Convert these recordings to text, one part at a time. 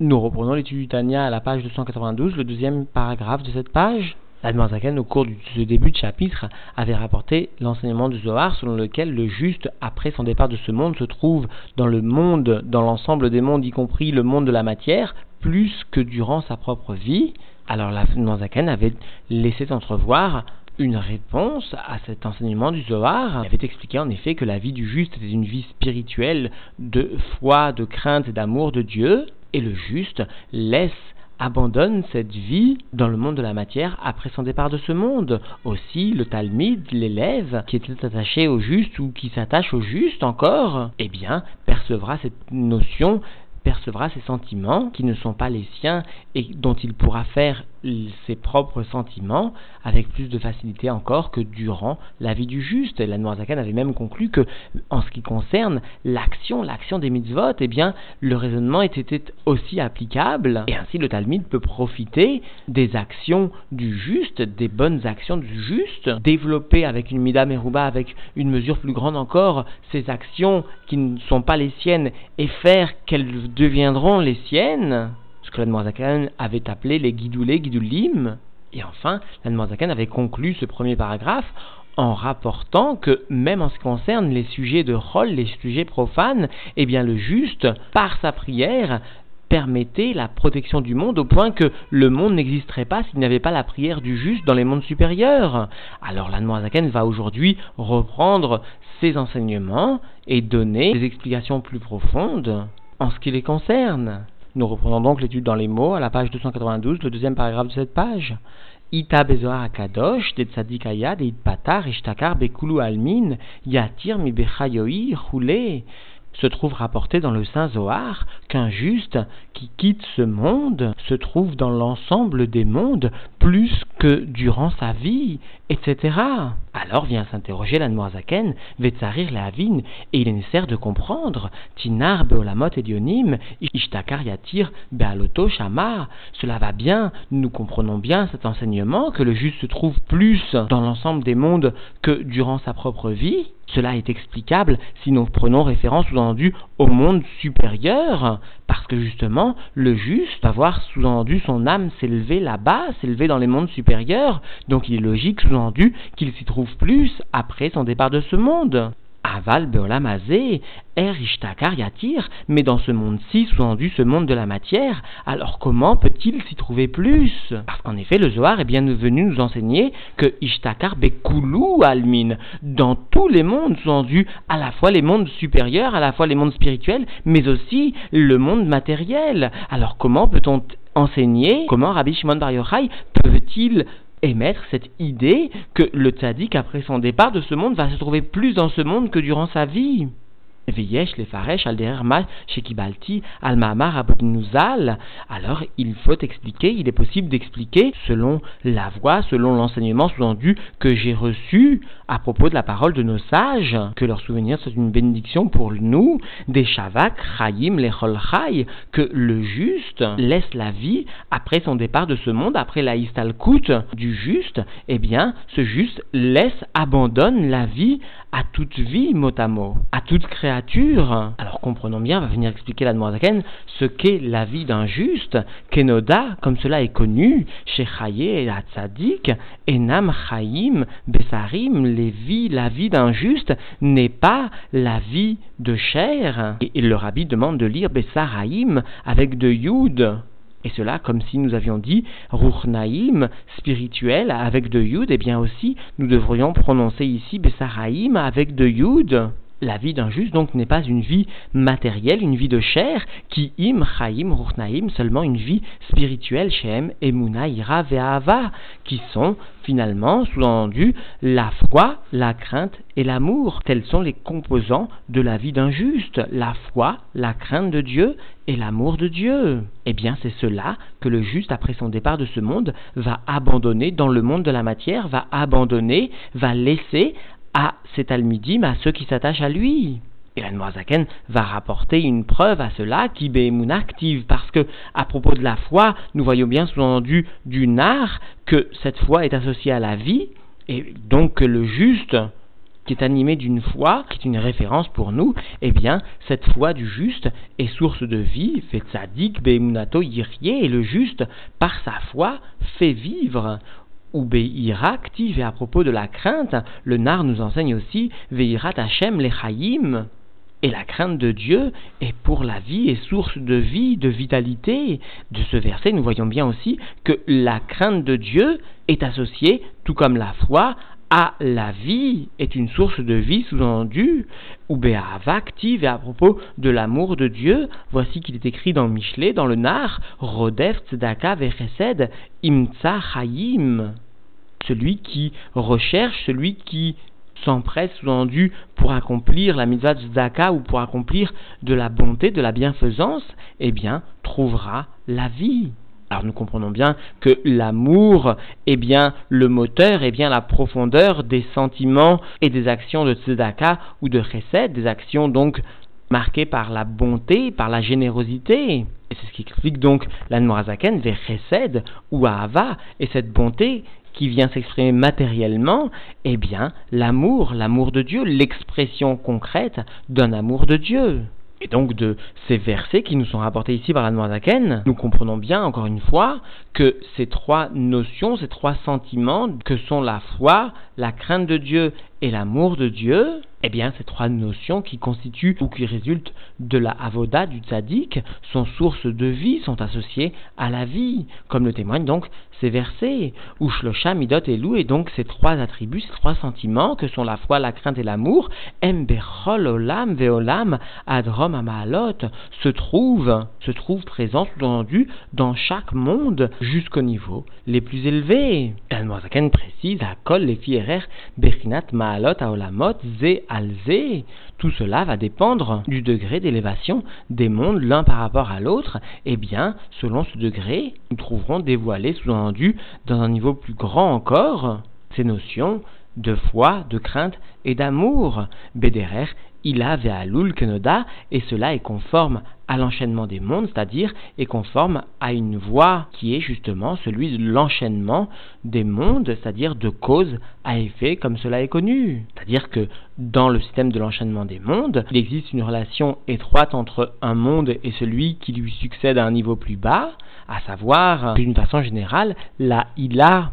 Nous reprenons l'étude du Tania à la page 292, le deuxième paragraphe de cette page. L'Admarzaken, au cours de ce début de chapitre, avait rapporté l'enseignement du Zohar selon lequel le juste, après son départ de ce monde, se trouve dans le monde, dans l'ensemble des mondes, y compris le monde de la matière, plus que durant sa propre vie. Alors l'Admarzaken avait laissé entrevoir une réponse à cet enseignement du Zohar. Il avait expliqué en effet que la vie du juste était une vie spirituelle de foi, de crainte et d'amour de Dieu, et le juste laisse abandonne cette vie dans le monde de la matière après son départ de ce monde. Aussi, le Talmud, l'élève qui était attaché au juste ou qui s'attache au juste encore, eh bien, percevra cette notion percevra ces sentiments qui ne sont pas les siens et dont il pourra faire ses propres sentiments avec plus de facilité encore que durant la vie du juste. La Noirzakan avait même conclu que, en ce qui concerne l'action, l'action des mitzvot, eh bien, le raisonnement était aussi applicable, et ainsi le Talmud peut profiter des actions du juste, des bonnes actions du juste, développer avec une mida meruba, avec une mesure plus grande encore, ces actions qui ne sont pas les siennes, et faire qu'elles deviendront les siennes que l'Admorazakan avait appelé les guidoulés, guidoulim. Et enfin, l'Admorazakan avait conclu ce premier paragraphe en rapportant que même en ce qui concerne les sujets de rôle, les sujets profanes, eh bien le juste, par sa prière, permettait la protection du monde au point que le monde n'existerait pas s'il n'y avait pas la prière du juste dans les mondes supérieurs. Alors l'Anmoazaken va aujourd'hui reprendre ces enseignements et donner des explications plus profondes en ce qui les concerne. Nous reprenons donc l'étude dans les mots à la page 292, le deuxième paragraphe de cette page. Ita bezoar akadosh, de tzadikaya, de itpatar, ishtakar bekulu almin, yatir mi bechayoi, roulé se trouve rapporté dans le Saint Zohar qu'un juste qui quitte ce monde se trouve dans l'ensemble des mondes plus que durant sa vie, etc. Alors vient s'interroger la Noirzaken, Vetsarir la Avin, et il est nécessaire de comprendre, Tinar Beolamot Ishtakar Shamar, cela va bien, nous comprenons bien cet enseignement que le juste se trouve plus dans l'ensemble des mondes que durant sa propre vie, cela est explicable si nous prenons référence sous-entendu au monde supérieur, parce que justement, le juste va voir sous-entendu son âme s'élever là-bas, s'élever dans les mondes supérieurs, donc il est logique sous-entendu qu'il s'y trouve plus après son départ de ce monde. Aval Beolamazé, Er Ishtakar Yatir, mais dans ce monde-ci, sous-entendu ce monde de la matière, alors comment peut-il s'y trouver plus? Parce qu'en effet, le Zohar est bien venu nous enseigner que Ishtakar Bekulu Almin, dans tous les mondes, sous-entendu à la fois les mondes supérieurs, à la fois les mondes spirituels, mais aussi le monde matériel. Alors comment peut-on enseigner, comment Rabbi Shimon Bar Yochai peut-il émettre cette idée que le tzaddik, après son départ de ce monde, va se trouver plus dans ce monde que durant sa vie. Alors il faut expliquer, il est possible d'expliquer selon la voix, selon l'enseignement sous-entendu que j'ai reçu à propos de la parole de nos sages, que leur souvenir soit une bénédiction pour nous, des Shavak, Chayim, les que le juste laisse la vie après son départ de ce monde, après la Istalkut du juste, eh bien ce juste laisse, abandonne la vie à toute vie, mot à mot, à toute Alors comprenons bien, va venir expliquer la Zaken ce qu'est la vie d'un juste, Kenoda, comme cela est connu, chez Chaye et Hatzadik, Enam Chaim, Besarim, les vies, la vie d'un juste n'est pas la vie de chair. Et, le rabbi demande de lire Besaraim avec de Yud. Et cela, comme si nous avions dit Ruchnaïm, spirituel, avec de Yud, et eh bien aussi, nous devrions prononcer ici Besaraïm avec de Yud. La vie d'un juste, donc, n'est pas une vie matérielle, une vie de chair, qui im, chaim, ruchnaim, seulement une vie spirituelle, shem, emuna, ira, ve'ava, qui sont finalement, sous-entendu, la foi, la crainte et l'amour. Tels sont les composants de la vie d'un juste, la foi, la crainte de Dieu et l'amour de Dieu. Eh bien, c'est cela que le juste, après son départ de ce monde, va abandonner dans le monde de la matière, va abandonner, va laisser à cet almidim, à ceux qui s'attachent à lui. Et la Noazaken va rapporter une preuve à cela qui est active, parce que à propos de la foi, nous voyons bien sous-entendu du nar que cette foi est associée à la vie, et donc que le juste qui est animé d'une foi, qui est une référence pour nous, eh bien, cette foi du juste est source de vie, fait tzadik, be'emunato yirie, et le juste, par sa foi, fait vivre. Ou be'ira active, et à propos de la crainte, le nar nous enseigne aussi, veirat Hashem lechaim. Et la crainte de Dieu est pour la vie et source de vie, de vitalité. De ce verset, nous voyons bien aussi que la crainte de Dieu est associée, tout comme la foi, à la vie, est une source de vie sous-entendue, ou Be'ava active, et à propos de l'amour de Dieu, voici qu'il est écrit dans Michelet, dans le Nar, Rodef Tzedaka Vechesed Imtsa Chaim. Celui qui recherche, celui qui s'empresse, sous-entendu, pour accomplir la mitzvah de ou pour accomplir de la bonté, de la bienfaisance, eh bien, trouvera la vie. Alors nous comprenons bien que l'amour est bien le moteur, est bien la profondeur des sentiments et des actions de tzedaka ou de chesed, des actions donc marquées par la bonté, par la générosité. Et c'est ce qui explique donc l'Anmorazaken vers chesed ou ahava, et cette bonté qui vient s'exprimer matériellement, eh bien, l'amour, l'amour de Dieu, l'expression concrète d'un amour de Dieu. Et donc de ces versets qui nous sont rapportés ici par la Noirzaken, nous comprenons bien encore une fois que ces trois notions, ces trois sentiments que sont la foi, la crainte de Dieu et l'amour de Dieu, eh bien ces trois notions qui constituent ou qui résultent de la avoda du tzaddik sont source de vie, sont associées à la vie, comme le témoignent donc ces versets, où Shlosha, Midot et Lou, et donc ces trois attributs, ces trois sentiments que sont la foi, la crainte et l'amour, Emberol Olam Veolam Adrom Amaalot, se trouvent, se trouvent présents, sous-entendu, dans chaque monde jusqu'au niveau les plus élevés. El précise, à Kol les fierer Bechinat Maalot Aolamot Ze Tout cela va dépendre du degré d'élévation des mondes l'un par rapport à l'autre. Et eh bien, selon ce degré, nous trouverons dévoilé, sous-entendu, dans un niveau plus grand encore, ces notions de foi, de crainte et d'amour. Bederer il a Ve'alul Kenoda, et cela est conforme à l'enchaînement des mondes, c'est-à-dire est conforme à une voie qui est justement celui de l'enchaînement des mondes, c'est-à-dire de cause à effet, comme cela est connu. C'est-à-dire que dans le système de l'enchaînement des mondes, il existe une relation étroite entre un monde et celui qui lui succède à un niveau plus bas, à savoir, d'une façon générale, la a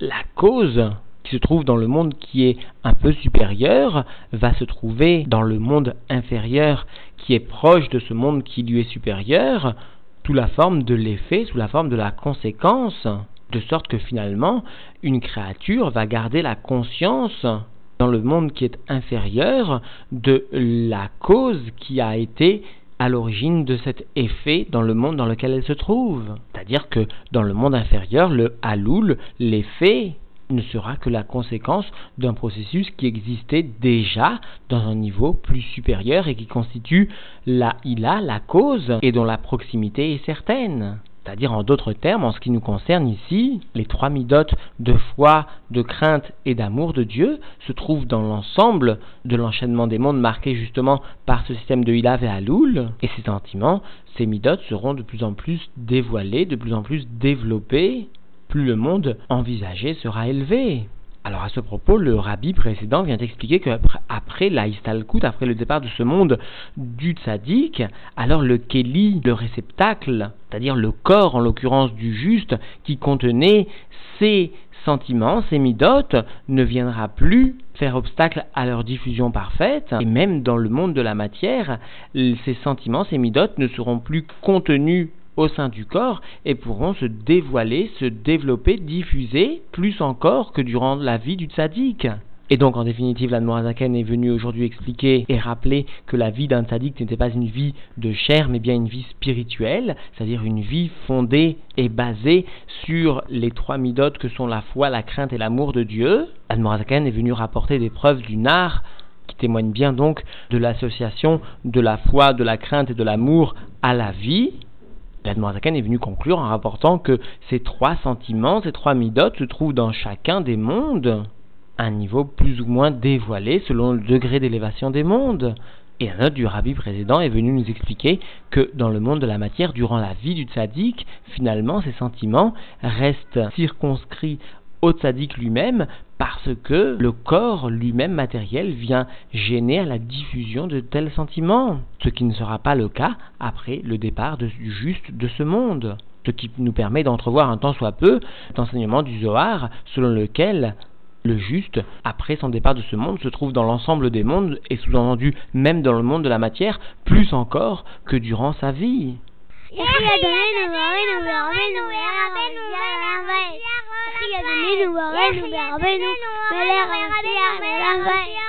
la cause se trouve dans le monde qui est un peu supérieur va se trouver dans le monde inférieur qui est proche de ce monde qui lui est supérieur, sous la forme de l'effet, sous la forme de la conséquence, de sorte que finalement, une créature va garder la conscience dans le monde qui est inférieur de la cause qui a été à l'origine de cet effet dans le monde dans lequel elle se trouve. C'est-à-dire que dans le monde inférieur, le haloul, l'effet, ne sera que la conséquence d'un processus qui existait déjà dans un niveau plus supérieur et qui constitue la ila, la cause, et dont la proximité est certaine. C'est-à-dire, en d'autres termes, en ce qui nous concerne ici, les trois midotes de foi, de crainte et d'amour de Dieu se trouvent dans l'ensemble de l'enchaînement des mondes marqué justement par ce système de Ilav et Aloul. Et ces sentiments, ces midotes seront de plus en plus dévoilés, de plus en plus développés plus le monde envisagé sera élevé. Alors à ce propos, le rabbi précédent vient expliquer qu'après après la Istalkut, après le départ de ce monde du tzaddik, alors le Keli, le réceptacle, c'est-à-dire le corps en l'occurrence du juste, qui contenait ces sentiments, ces midotes, ne viendra plus faire obstacle à leur diffusion parfaite. Et même dans le monde de la matière, ces sentiments, ces midotes ne seront plus contenus au sein du corps et pourront se dévoiler, se développer, diffuser plus encore que durant la vie du tzaddik. Et donc, en définitive, l'Admorazaken est venu aujourd'hui expliquer et rappeler que la vie d'un tzaddik n'était pas une vie de chair, mais bien une vie spirituelle, c'est-à-dire une vie fondée et basée sur les trois midotes que sont la foi, la crainte et l'amour de Dieu. L'Admorazaken est venu rapporter des preuves du nar qui témoignent bien donc de l'association de la foi, de la crainte et de l'amour à la vie, L'Admorazakan est venu conclure en rapportant que ces trois sentiments, ces trois midotes se trouvent dans chacun des mondes, un niveau plus ou moins dévoilé selon le degré d'élévation des mondes. Et la note du rabbi précédent est venu nous expliquer que dans le monde de la matière, durant la vie du tzaddik, finalement ces sentiments restent circonscrits au tzaddik lui-même parce que le corps lui-même matériel vient gêner à la diffusion de tels sentiments, ce qui ne sera pas le cas après le départ du juste de ce monde. Ce qui nous permet d'entrevoir un tant soit peu l'enseignement du Zohar selon lequel le juste, après son départ de ce monde, se trouve dans l'ensemble des mondes et sous-entendu même dans le monde de la matière, plus encore que durant sa vie. Ria de Ninu, Barenu, Berbenu, Melech, Messiah, Melech,